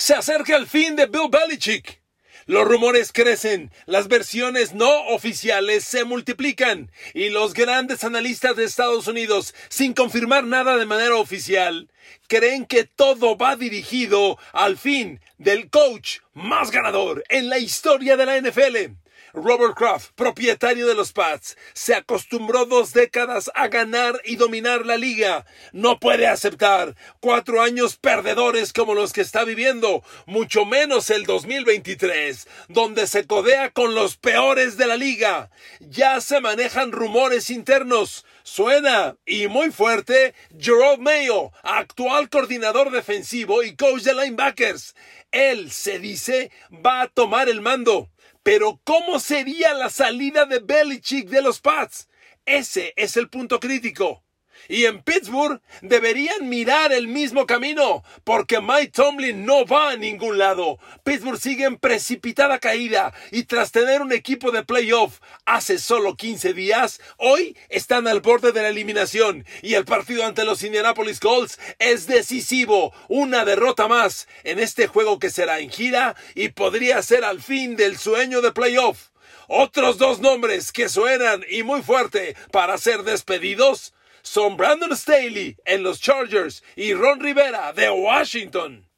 Se acerca el fin de Bill Belichick. Los rumores crecen, las versiones no oficiales se multiplican y los grandes analistas de Estados Unidos, sin confirmar nada de manera oficial, creen que todo va dirigido al fin del coach más ganador en la historia de la NFL. Robert Kraft, propietario de los Pats, se acostumbró dos décadas a ganar y dominar la liga. No puede aceptar cuatro años perdedores como los que está viviendo, mucho menos el 2023, donde se codea con los peores de la liga. Ya se manejan rumores internos. Suena y muy fuerte Jerome Mayo, actual coordinador defensivo y coach de linebackers. Él, se dice, va a tomar el mando. Pero ¿cómo sería la salida de Belichick de los Pats? Ese es el punto crítico. Y en Pittsburgh deberían mirar el mismo camino, porque Mike Tomlin no va a ningún lado. Pittsburgh sigue en precipitada caída y tras tener un equipo de playoff hace solo 15 días, hoy están al borde de la eliminación y el partido ante los Indianapolis Colts es decisivo. Una derrota más en este juego que será en gira y podría ser al fin del sueño de playoff. Otros dos nombres que suenan y muy fuerte para ser despedidos son Brandon Staley en los Chargers y Ron Rivera de Washington.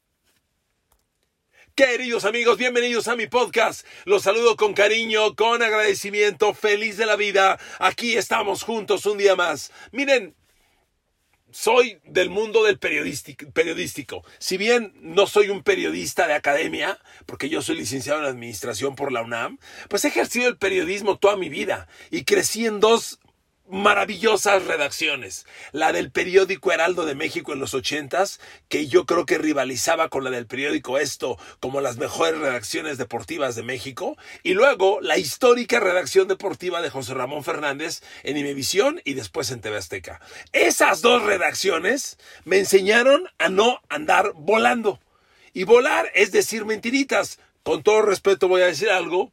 Queridos amigos, bienvenidos a mi podcast. Los saludo con cariño, con agradecimiento, feliz de la vida. Aquí estamos juntos un día más. Miren, soy del mundo del periodístico. Si bien no soy un periodista de academia, porque yo soy licenciado en administración por la UNAM, pues he ejercido el periodismo toda mi vida y crecí en dos maravillosas redacciones. La del periódico Heraldo de México en los ochentas, que yo creo que rivalizaba con la del periódico Esto como las mejores redacciones deportivas de México. Y luego la histórica redacción deportiva de José Ramón Fernández en Imevisión y después en TV Azteca. Esas dos redacciones me enseñaron a no andar volando. Y volar es decir mentiritas. Con todo respeto voy a decir algo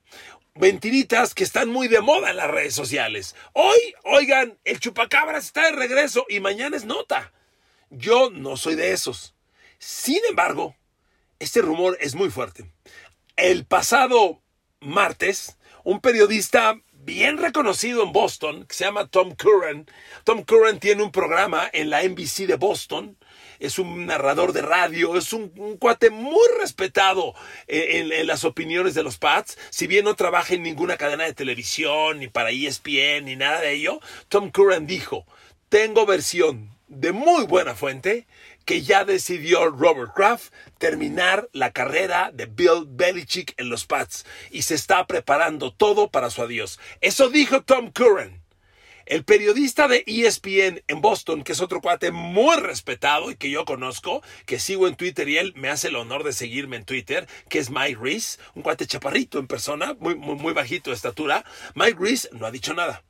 mentiritas que están muy de moda en las redes sociales. Hoy, oigan, el chupacabras está de regreso y mañana es nota. Yo no soy de esos. Sin embargo, este rumor es muy fuerte. El pasado martes, un periodista bien reconocido en Boston, que se llama Tom Curran, Tom Curran tiene un programa en la NBC de Boston, es un narrador de radio, es un, cuate muy respetado en, en, las opiniones de los Pats. Si bien no trabaja en ninguna cadena de televisión, ni para ESPN, ni nada de ello, Tom Curran dijo, tengo versión de muy buena fuente que ya decidió Robert Kraft terminar la carrera de Bill Belichick en los Pats y se está preparando todo para su adiós. Eso dijo Tom Curran. El periodista de ESPN en Boston, que es otro cuate muy respetado y que yo conozco, que sigo en Twitter y él me hace el honor de seguirme en Twitter, que es Mike Reese, un cuate chaparrito en persona, muy, muy, muy bajito de estatura. Mike Reese no ha dicho nada.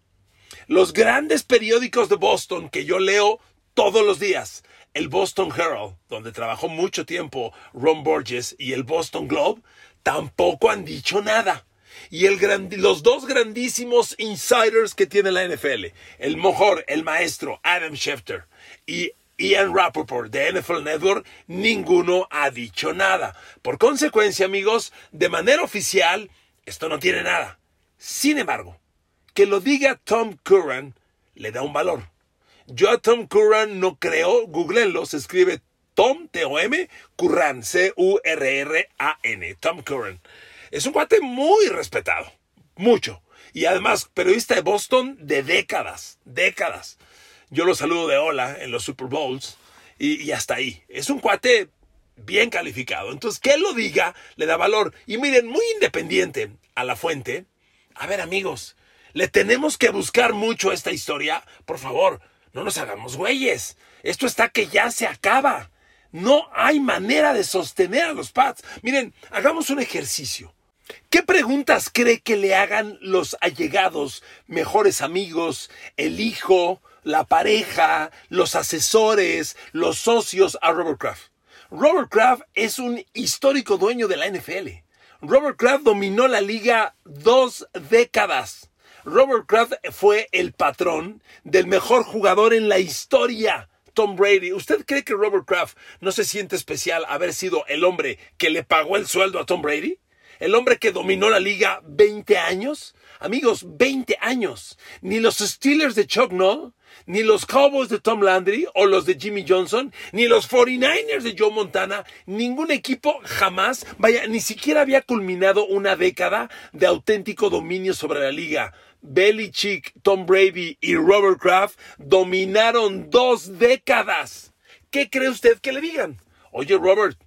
Los grandes periódicos de Boston que yo leo todos los días, el Boston Herald, donde trabajó mucho tiempo Ron Borges, y el Boston Globe, tampoco han dicho nada y el los dos grandísimos insiders que tiene la NFL, el mejor, el maestro Adam Schefter y Ian Rappaport de NFL Network, ninguno ha dicho nada. Por consecuencia, amigos, de manera oficial, esto no tiene nada. Sin embargo, que lo diga Tom Curran le da un valor. Yo a Tom Curran no creo, googleenlo, se escribe Tom, T-O-M, Curran, C-U-R-R-A-N, Tom Curran. Es un cuate muy respetado, mucho. Y además, periodista de Boston de décadas, décadas. Yo lo saludo de hola en los Super Bowls y, hasta ahí. Es un cuate bien calificado. Entonces, que él lo diga le da valor. Y miren, muy independiente a la fuente. A ver, amigos, le tenemos que buscar mucho esta historia. Por favor, no nos hagamos güeyes. Esto está que ya se acaba. No hay manera de sostener a los Pats. Miren, hagamos un ejercicio. ¿Qué preguntas cree que le hagan los allegados, mejores amigos, el hijo, la pareja, los asesores, los socios a Robert Kraft? Robert Kraft es un histórico dueño de la NFL. Robert Kraft dominó la liga dos décadas. Robert Kraft fue el patrón del mejor jugador en la historia Tom Brady. ¿Usted cree que Robert Kraft no se siente especial haber sido el hombre que le pagó el sueldo a Tom Brady? El hombre que dominó la liga 20 años. Amigos, 20 años. Ni los Steelers de Chuck Noll, ni los Cowboys de Tom Landry o los de Jimmy Johnson, ni los 49ers de Joe Montana, ningún equipo jamás, vaya, ni siquiera había culminado una década de auténtico dominio sobre la liga. Belichick, Tom Brady y Robert Kraft dominaron dos décadas. ¿Qué cree usted que le digan? Oye, Robert,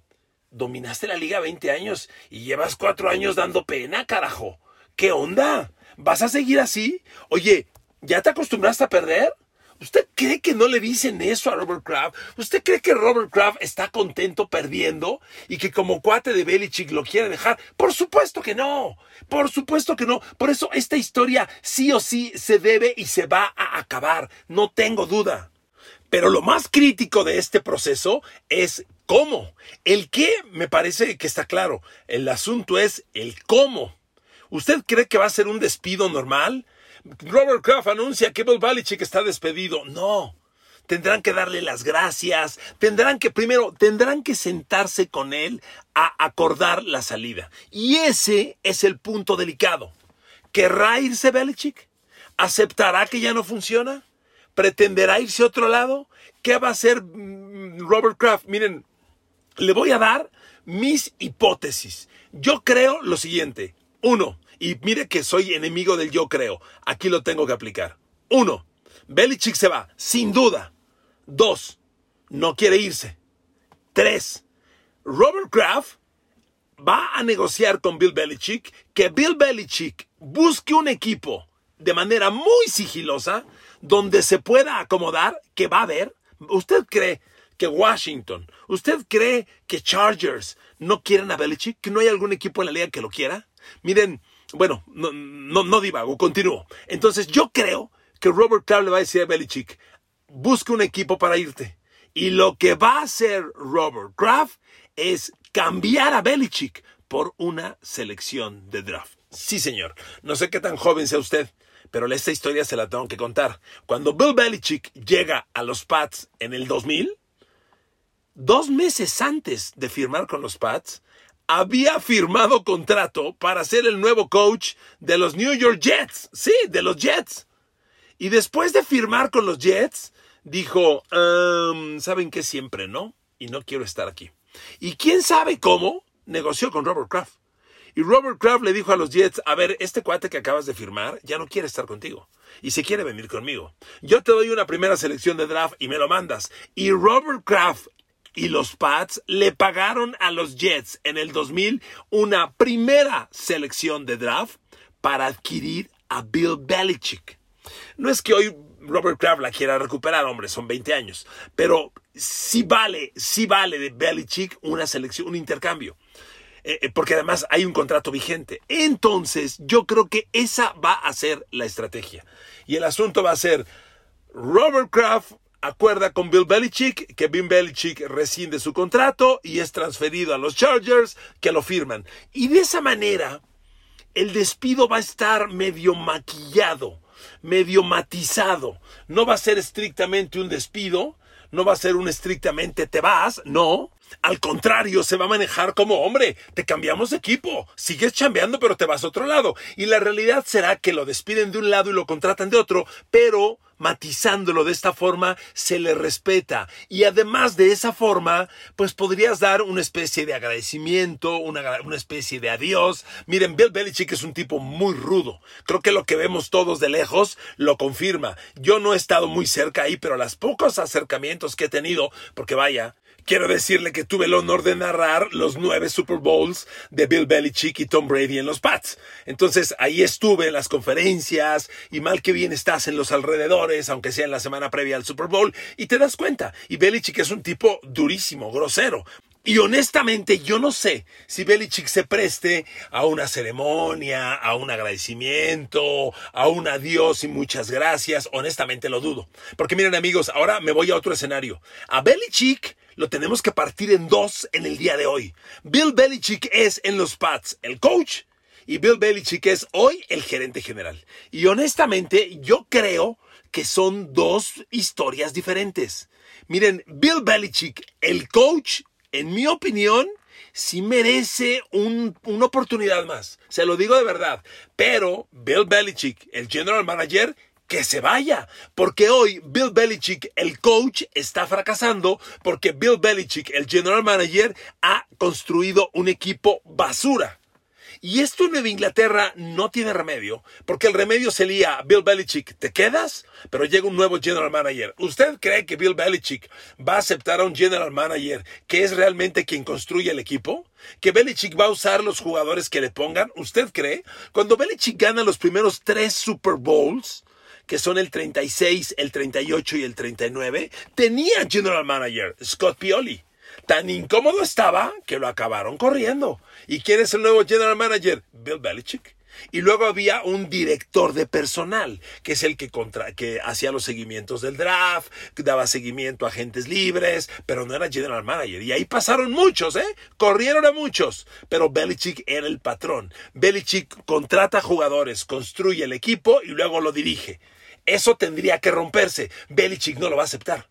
dominaste la liga 20 años y llevas cuatro años dando pena, carajo. ¿Qué onda? ¿Vas a seguir así? Oye, ¿ya te acostumbraste a perder? ¿Usted cree que no le dicen eso a Robert Kraft? ¿Usted cree que Robert Kraft está contento perdiendo y que como cuate de Belichick lo quiere dejar? Por supuesto que no. Por supuesto que no. Por eso esta historia sí o sí se debe y se va a acabar. No tengo duda. Pero lo más crítico de este proceso es cómo. El qué me parece que está claro. El asunto es el cómo. ¿Usted cree que va a ser un despido normal? Robert Kraft anuncia que Bill Belichick está despedido. No. Tendrán que darle las gracias, tendrán que primero, tendrán que sentarse con él a acordar la salida. Y ese es el punto delicado. ¿Querrá irse Belichick? ¿Aceptará que ya no funciona? ¿Pretenderá irse a otro lado? ¿Qué va a hacer mm, Robert Kraft? Miren, le voy a dar mis hipótesis. Yo creo lo siguiente. Uno, y mire que soy enemigo del yo creo. Aquí lo tengo que aplicar. Uno, Belichick se va, sin duda. Dos, no quiere irse. Tres, Robert Kraft va a negociar con Bill Belichick que Bill Belichick busque un equipo de manera muy sigilosa donde se pueda acomodar que va a haber. ¿Usted cree que Washington, usted cree que Chargers no quieren a Belichick, que no hay algún equipo en la liga que lo quiera? Miren, bueno, no, divago, continúo. Entonces yo creo que Robert Kraft le va a decir a Belichick, busca un equipo para irte. Y lo que va a hacer Robert Kraft es cambiar a Belichick por una selección de draft. Sí, señor. No sé qué tan joven sea usted, pero esta historia se la tengo que contar. Cuando Bill Belichick llega a los Pats en el 2000, dos meses antes de firmar con los Pats, había firmado contrato para ser el nuevo coach de los New York Jets. Sí, de los Jets. Y después de firmar con los Jets, dijo, ¿saben qué? Siempre no. Y no quiero estar aquí. Y quién sabe cómo negoció con Robert Kraft. Y Robert Kraft le dijo a los Jets, a ver, este cuate que acabas de firmar ya no quiere estar contigo. Y se quiere venir conmigo. Yo te doy una primera selección de draft y me lo mandas. Y Robert Kraft y los Pats le pagaron a los Jets en el 2000 una primera selección de draft para adquirir a Bill Belichick. No es que hoy Robert Kraft la quiera recuperar, hombre, son 20 años, pero sí vale, sí vale de Belichick una selección, un intercambio. Eh, eh, porque además hay un contrato vigente. Entonces, yo creo que esa va a ser la estrategia. Y el asunto va a ser Robert Kraft acuerda con Bill Belichick que Bill Belichick rescinde su contrato y es transferido a los Chargers que lo firman. Y de esa manera, el despido va a estar medio maquillado, medio matizado. No va a ser estrictamente un despido, no va a ser un estrictamente te vas, no. Al contrario, se va a manejar como hombre, te cambiamos de equipo, sigues chambeando pero te vas a otro lado. Y la realidad será que lo despiden de un lado y lo contratan de otro, pero matizándolo de esta forma, se le respeta. Y además de esa forma, pues podrías dar una especie de agradecimiento, una, una, especie de adiós. Miren, Bill Belichick es un tipo muy rudo. Creo que lo que vemos todos de lejos lo confirma. Yo no he estado muy cerca ahí, pero los pocos acercamientos que he tenido, porque vaya, Quiero decirle que tuve el honor de narrar los nueve Super Bowls de Bill Belichick y Tom Brady en los Pats. Entonces ahí estuve en las conferencias y mal que bien estás en los alrededores, aunque sea en la semana previa al Super Bowl, y te das cuenta. Y Belichick es un tipo durísimo, grosero. Y honestamente yo no sé si Belichick se preste a una ceremonia, a un agradecimiento, a un adiós y muchas gracias. Honestamente lo dudo. Porque miren amigos, ahora me voy a otro escenario. A Belichick lo tenemos que partir en dos en el día de hoy. Bill Belichick es en los Pats el coach y Bill Belichick es hoy el gerente general. Y honestamente yo creo que son dos historias diferentes. Miren, Bill Belichick, el coach, en mi opinión, sí merece una oportunidad más. Se lo digo de verdad. Pero Bill Belichick, el general manager, que se vaya. Porque hoy Bill Belichick, el coach, está fracasando porque Bill Belichick, el general manager, ha construido un equipo basura. Y esto en Nueva Inglaterra no tiene remedio, porque el remedio sería Bill Belichick, te quedas, pero llega un nuevo general manager. ¿Usted cree que Bill Belichick va a aceptar a un general manager que es realmente quien construye el equipo? ¿Que Belichick va a usar los jugadores que le pongan? ¿Usted cree? Cuando Belichick gana los primeros tres Super Bowls, que son el 36, el 38 y el 39, tenía general manager Scott Pioli. Tan incómodo estaba que lo acabaron corriendo. ¿Y quién es el nuevo general manager? Bill Belichick. Y luego había un director de personal, que es el que, contra, que hacía los seguimientos del draft, daba seguimiento a agentes libres, pero no era general manager. Y ahí pasaron muchos, ¿eh? Corrieron a muchos. Pero Belichick era el patrón. Belichick contrata jugadores, construye el equipo y luego lo dirige. Eso tendría que romperse. Belichick no lo va a aceptar.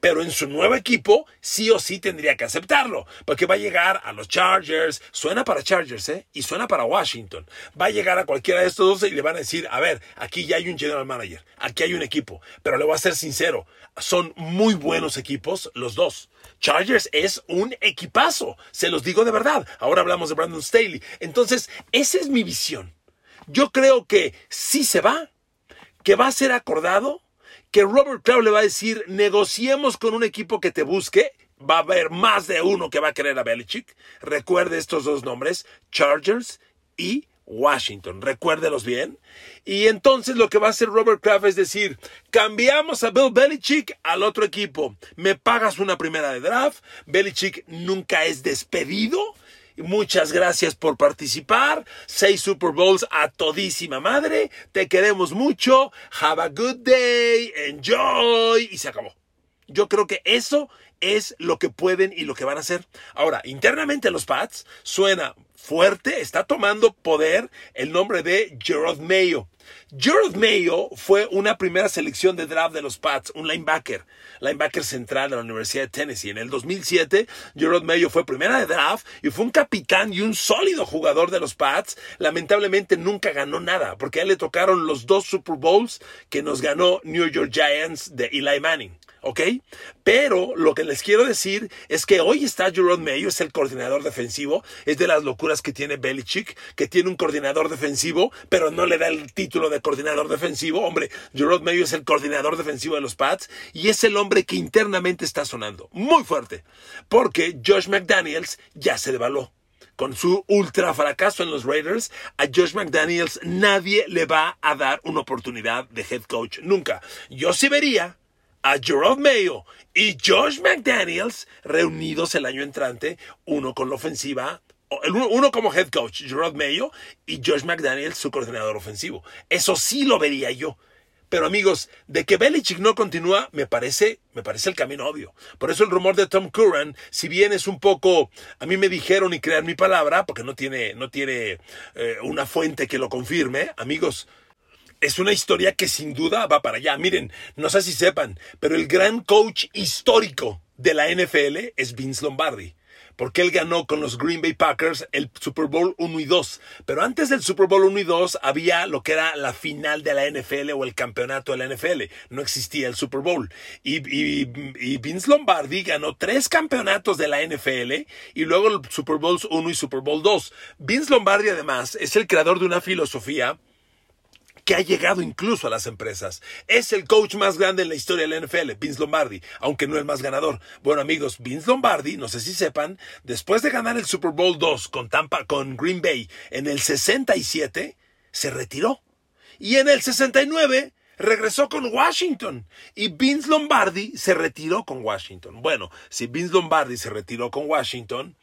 Pero en su nuevo equipo sí o sí tendría que aceptarlo, porque va a llegar a los Chargers, suena para Chargers, ¿eh? Y suena para Washington. Va a llegar a cualquiera de estos dos y le van a decir, a ver, aquí ya hay un general manager, aquí hay un equipo, pero le voy a ser sincero, son muy buenos equipos los dos. Chargers es un equipazo, se los digo de verdad. Ahora hablamos de Brandon Staley. Entonces, esa es mi visión. Yo creo que sí se va, que va a ser acordado que Robert Kraft le va a decir, negociemos con un equipo que te busque. Va a haber más de uno que va a querer a Belichick. Recuerde estos dos nombres, Chargers y Washington. Recuérdelos bien. Y entonces lo que va a hacer Robert Kraft es decir, cambiamos a Bill Belichick al otro equipo. Me pagas una primera de draft. Belichick nunca es despedido Muchas gracias por participar. Seis Super Bowls a todísima madre. Te queremos mucho. Have a good day. Enjoy. Y se acabó. Yo creo que eso es lo que pueden y lo que van a hacer. Ahora, internamente los Pats suena fuerte, está tomando poder el nombre de Gerard Mayo. Gerard Mayo fue una primera selección de draft de los Pats, un linebacker, linebacker central de la Universidad de Tennessee. En el 2007, Gerard Mayo fue primera de draft y fue un capitán y un sólido jugador de los Pats. Lamentablemente nunca ganó nada, porque a él le tocaron los dos Super Bowls que nos ganó New York Giants de Eli Manning. ¿Ok? Pero lo que les quiero decir es que hoy está Jerome Mayo, es el coordinador defensivo, es de las locuras que tiene Belichick, que tiene un coordinador defensivo, pero no le da el título de coordinador defensivo. Hombre, Jerome Mayo es el coordinador defensivo de los Pats y es el hombre que internamente está sonando muy fuerte, porque Josh McDaniels ya se devaló con su ultra fracaso en los Raiders, a Josh McDaniels nadie le va a dar una oportunidad de head coach. Nunca. Yo sí vería a Jerome Mayo y Josh McDaniels reunidos el año entrante, uno con la ofensiva, uno como head coach, Jerome Mayo, y Josh McDaniels, su coordinador ofensivo. Eso sí lo vería yo. Pero amigos, de que Belichick no continúa, me parece, me parece el camino obvio. Por eso el rumor de Tom Curran, si bien es un poco, a mí me dijeron y crean mi palabra, porque no tiene, no tiene eh, una fuente que lo confirme, amigos, es una historia que sin duda va para allá. Miren, no sé si sepan, pero el gran coach histórico de la NFL es Vince Lombardi. Porque él ganó con los Green Bay Packers el Super Bowl 1 y 2. Pero antes del Super Bowl 1 y 2 había lo que era la final de la NFL o el campeonato de la NFL. No existía el Super Bowl. Y, y Vince Lombardi ganó tres campeonatos de la NFL y luego el Super Bowl 1 y Super Bowl 2. Vince Lombardi además es el creador de una filosofía que ha llegado incluso a las empresas. Es el coach más grande en la historia de la NFL, Vince Lombardi, aunque no el más ganador. Bueno, amigos, Vince Lombardi, no sé si sepan, después de ganar el Super Bowl 2 con Tampa, con Green Bay en el 67, se retiró. Y en el 69 regresó con Washington y Vince Lombardi se retiró con Washington. Bueno, si Vince Lombardi se retiró con Washington,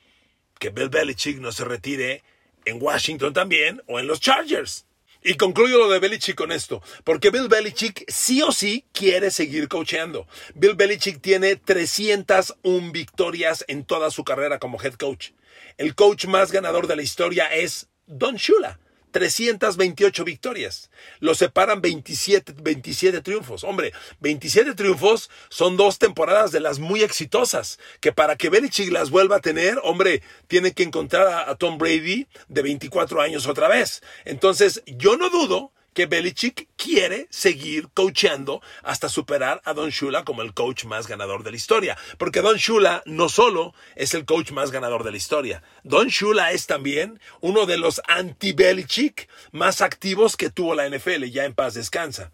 que Bill Belichick no se retire en Washington también o en los Chargers. Y concluyo lo de Belichick con esto, porque Bill Belichick sí o sí quiere seguir coacheando. Bill Belichick tiene 301 victorias en toda su carrera como head coach. El coach más ganador de la historia es Don Shula. 328 victorias. Lo separan 27, 27 triunfos. Hombre, 27 triunfos son dos temporadas de las muy exitosas, que para que Belichick las vuelva a tener, hombre, tiene que encontrar a, a Tom Brady de 24 años otra vez. Entonces, yo no dudo que Belichick quiere seguir coachando hasta superar a Don Shula como el coach más ganador de la historia. Porque Don Shula no solo es el coach más ganador de la historia, Don Shula es también uno de los anti-Belichick más activos que tuvo la NFL, ya en paz descansa.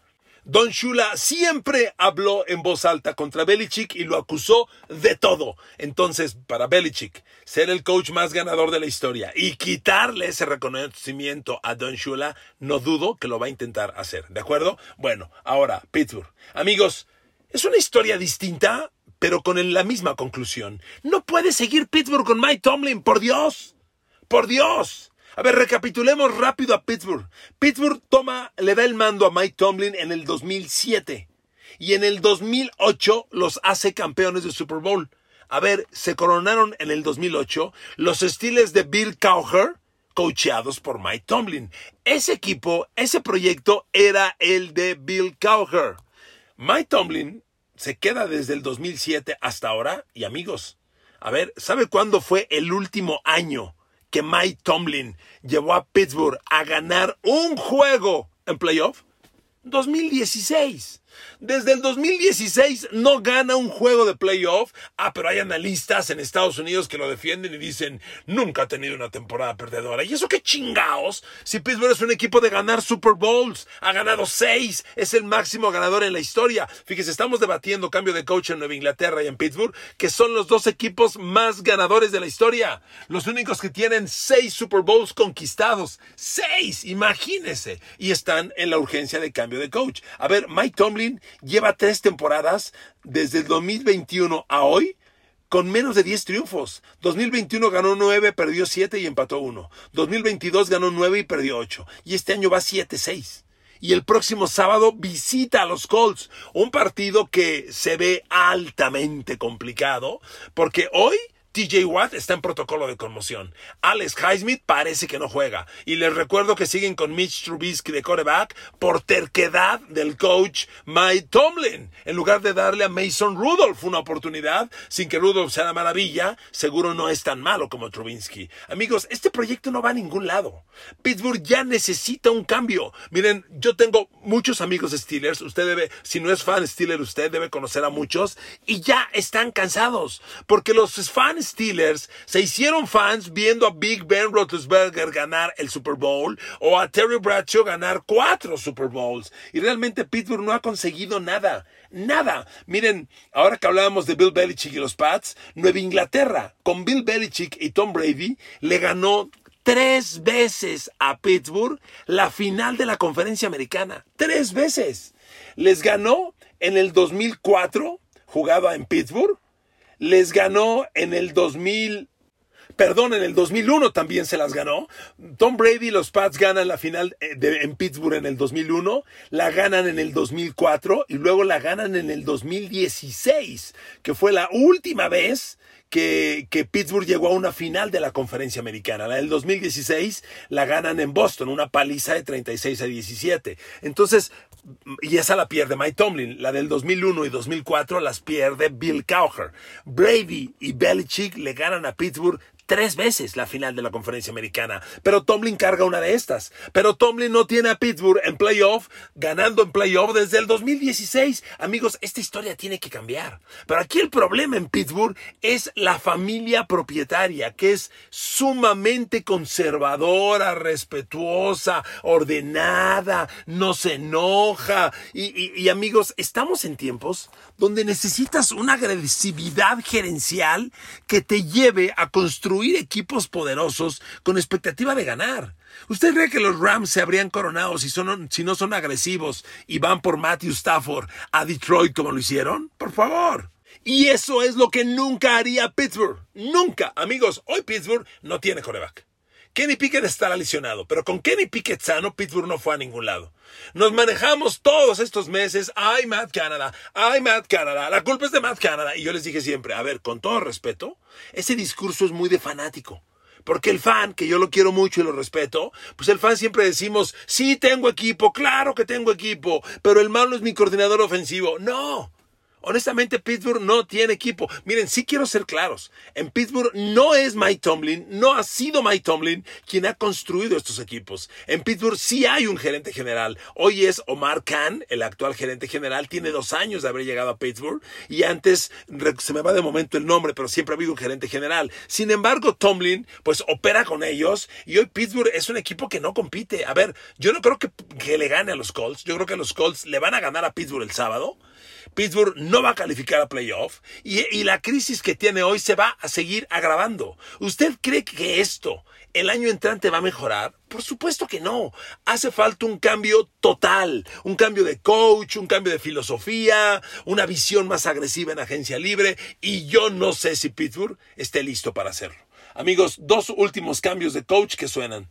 Don Shula siempre habló en voz alta contra Belichick y lo acusó de todo. Entonces, para Belichick, ser el coach más ganador de la historia y quitarle ese reconocimiento a Don Shula, no dudo que lo va a intentar hacer. ¿De acuerdo? Bueno, ahora, Pittsburgh. Amigos, es una historia distinta, pero con la misma conclusión. No puede seguir Pittsburgh con Mike Tomlin, por Dios. Por Dios. A ver, recapitulemos rápido a Pittsburgh. Pittsburgh toma, le da el mando a Mike Tomlin en el 2007 y en el 2008 los hace campeones de Super Bowl. A ver, se coronaron en el 2008 los Steelers de Bill Cowher, coacheados por Mike Tomlin. Ese equipo, ese proyecto era el de Bill Cowher. Mike Tomlin se queda desde el 2007 hasta ahora y amigos, a ver, ¿sabe cuándo fue el último año que Mike Tomlin llevó a Pittsburgh a ganar un juego en playoff? 2016. Desde el 2016 no gana un juego de playoff. Ah, pero hay analistas en Estados Unidos que lo defienden y dicen, nunca ha tenido una temporada perdedora. ¿Y eso qué chingaos? Si Pittsburgh es un equipo de ganar Super Bowls, ha ganado seis, es el máximo ganador en la historia. Fíjese, estamos debatiendo cambio de coach en Nueva Inglaterra y en Pittsburgh, que son los dos equipos más ganadores de la historia. Los únicos que tienen seis Super Bowls conquistados. Seis, imagínese. Y están en la urgencia de cambio de coach. A ver, Mike Tomlin lleva tres temporadas desde el 2021 a hoy con menos de 10 triunfos. 2021 ganó 9, perdió 7 y empató 1. 2022 ganó 9 y perdió 8. Y este año va 7-6. Y el próximo sábado visita a los Colts. Un partido que se ve altamente complicado porque hoy TJ Watt está en protocolo de conmoción. Alex Highsmith parece que no juega. Y les recuerdo que siguen con Mitch Trubisky de quarterback por terquedad del coach Mike Tomlin. En lugar de darle a Mason Rudolph una oportunidad, sin que Rudolph sea la maravilla, seguro no es tan malo como Trubisky. Amigos, este proyecto no va a ningún lado. Pittsburgh ya necesita un cambio. Miren, yo tengo muchos amigos Steelers. Usted debe, si no es fan Steelers, usted debe conocer a muchos. Y ya están cansados. Porque los fans Steelers se hicieron fans viendo a Big Ben Roethlisberger ganar el Super Bowl o a Terry Bradshaw ganar cuatro Super Bowls. Y realmente Pittsburgh no ha conseguido nada. Nada. Miren, ahora que hablábamos de Bill Belichick y los Pats, Nueva Inglaterra, con Bill Belichick y Tom Brady, le ganó tres veces a Pittsburgh la final de la conferencia americana. Tres veces. Les ganó en el 2004, jugaba en Pittsburgh les ganó en el 2000, perdón, en el 2001 también se las ganó. Tom Brady y los Pats ganan la final eh, en Pittsburgh en el 2001, la ganan en el 2004 y luego la ganan en el 2016, que fue la última vez que, que, Pittsburgh llegó a una final de la conferencia americana. La del 2016 la ganan en Boston, una paliza de 36 a 17. Entonces, y esa la pierde Mike Tomlin. La del 2001 y 2004 las pierde Bill Cowher. Brady y Belichick le ganan a Pittsburgh tres veces la final de la conferencia americana. Pero Tomlin carga una de estas. Pero Tomlin no tiene a Pittsburgh en playoff, ganando en playoff desde el 2016. Amigos, esta historia tiene que cambiar. Pero aquí el problema en Pittsburgh es la familia propietaria, que es sumamente conservadora, respetuosa, ordenada, no se enoja. Y, amigos, estamos en tiempos donde necesitas una agresividad gerencial que te lleve a construir equipos poderosos con expectativa de ganar. ¿Usted cree que los Rams se habrían coronado si, son, si no son agresivos y van por Matthew Stafford a Detroit como lo hicieron? Por favor. Y eso es lo que nunca haría Pittsburgh. Nunca. Amigos, hoy Pittsburgh no tiene coreback. Kenny Pickett está lesionado, pero con Kenny Pickett sano, Pittsburgh no fue a ningún lado. Nos manejamos todos estos meses, ay Matt Canada, ay Matt Canada, la culpa es de Matt Canada. Y yo les dije siempre, a ver, con todo respeto, ese discurso es muy de fanático. Porque el fan, que yo lo quiero mucho y lo respeto, pues el fan siempre decimos, sí tengo equipo, claro que tengo equipo, pero el malo es mi coordinador ofensivo. No. Honestamente, Pittsburgh no tiene equipo. Miren, sí quiero ser claros. En Pittsburgh no es Mike Tomlin, no ha sido Mike Tomlin quien ha construido estos equipos. En Pittsburgh sí hay un gerente general. Hoy es Omar Khan, el actual gerente general. Tiene dos años de haber llegado a Pittsburgh y antes se me va de momento el nombre, pero siempre ha habido un gerente general. Sin embargo, Tomlin pues opera con ellos y hoy Pittsburgh es un equipo que no compite. A ver, yo no creo que, que le gane a los Colts. Yo creo que los Colts le van a ganar a Pittsburgh el sábado. Pittsburgh no va a calificar a playoff y, la crisis que tiene hoy se va a seguir agravando. ¿Usted cree que esto el año entrante va a mejorar? Por supuesto que no. Hace falta un cambio total, un cambio de coach, un cambio de filosofía, una visión más agresiva en agencia libre y yo no sé si Pittsburgh esté listo para hacerlo. Amigos, dos últimos cambios de coach que suenan.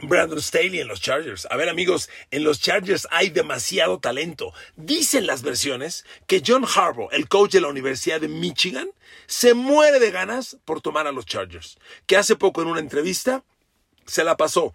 Brandon Staley en los Chargers. A ver amigos, en los Chargers hay demasiado talento. Dicen las versiones que John Harbaugh, el coach de la Universidad de Michigan, se muere de ganas por tomar a los Chargers. Que hace poco en una entrevista se la pasó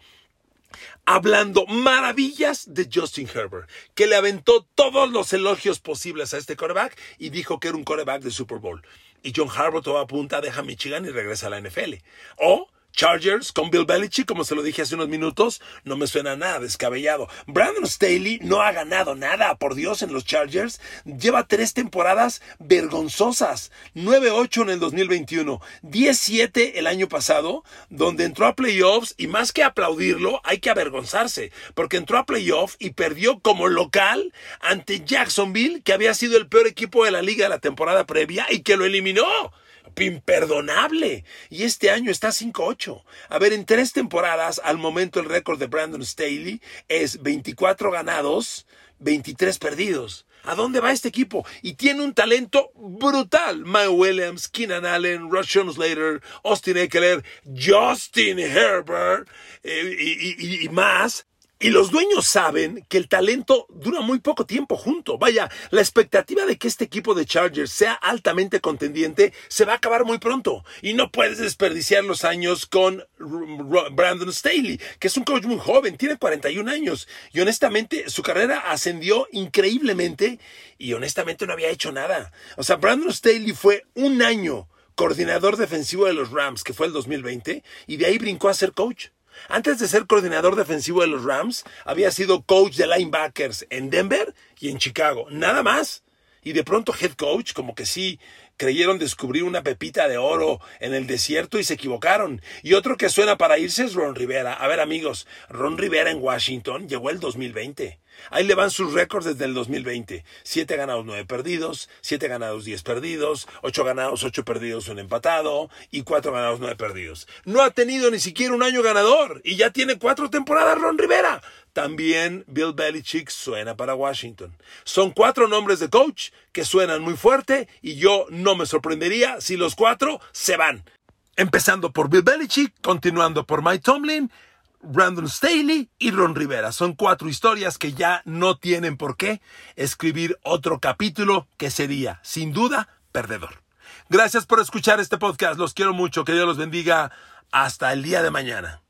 hablando maravillas de Justin Herbert, que le aventó todos los elogios posibles a este coreback y dijo que era un coreback de Super Bowl. Y John Harbaugh toma punta, deja Michigan y regresa a la NFL. O Chargers con Bill Belichick, como se lo dije hace unos minutos, no me suena nada descabellado. Brandon Staley no ha ganado nada, por Dios, en los Chargers. Lleva tres temporadas vergonzosas. 9-8 en el 2021, 10-7 el año pasado, donde entró a playoffs y más que aplaudirlo, hay que avergonzarse, porque entró a playoffs y perdió como local ante Jacksonville, que había sido el peor equipo de la liga de la temporada previa y que lo eliminó imperdonable. Y este año está 5-8. A ver, en tres temporadas, al momento el récord de Brandon Staley es 24 ganados, 23 perdidos. ¿A dónde va este equipo? Y tiene un talento brutal. Mike Williams, Keenan Allen, Russian Slater, Austin Eckler, Justin Herbert eh, y más. Y los dueños saben que el talento dura muy poco tiempo junto. Vaya, la expectativa de que este equipo de Chargers sea altamente contendiente se va a acabar muy pronto. Y no puedes desperdiciar los años con Brandon Staley, que es un coach muy joven, tiene 41 años. Y honestamente, su carrera ascendió increíblemente y honestamente no había hecho nada. O sea, Brandon Staley fue un año coordinador defensivo de los Rams, que fue el 2020, y de ahí brincó a ser coach. Antes de ser coordinador defensivo de los Rams, había sido coach de linebackers en Denver y en Chicago. Nada más. Y de pronto head coach, como que sí, creyeron descubrir una pepita de oro en el desierto y se equivocaron. Y otro que suena para irse es Ron Rivera. A ver amigos, Ron Rivera en Washington llegó el 2020. Ahí le van sus récords desde el 2020. Siete ganados, nueve perdidos, siete ganados, diez perdidos, ocho ganados, ocho perdidos, un empatado y cuatro ganados, nueve perdidos. No ha tenido ni siquiera un año ganador y ya tiene cuatro temporadas Ron Rivera. También Bill Belichick suena para Washington. Son cuatro nombres de coach que suenan muy fuerte y yo no me sorprendería si los cuatro se van. Empezando por Bill Belichick, continuando por Mike Tomlin, Brandon Staley y Ron Rivera. Son cuatro historias que ya no tienen por qué escribir otro capítulo que sería, sin duda, perdedor. Gracias por escuchar este podcast. Los quiero mucho. Que Dios los bendiga. Hasta el día de mañana.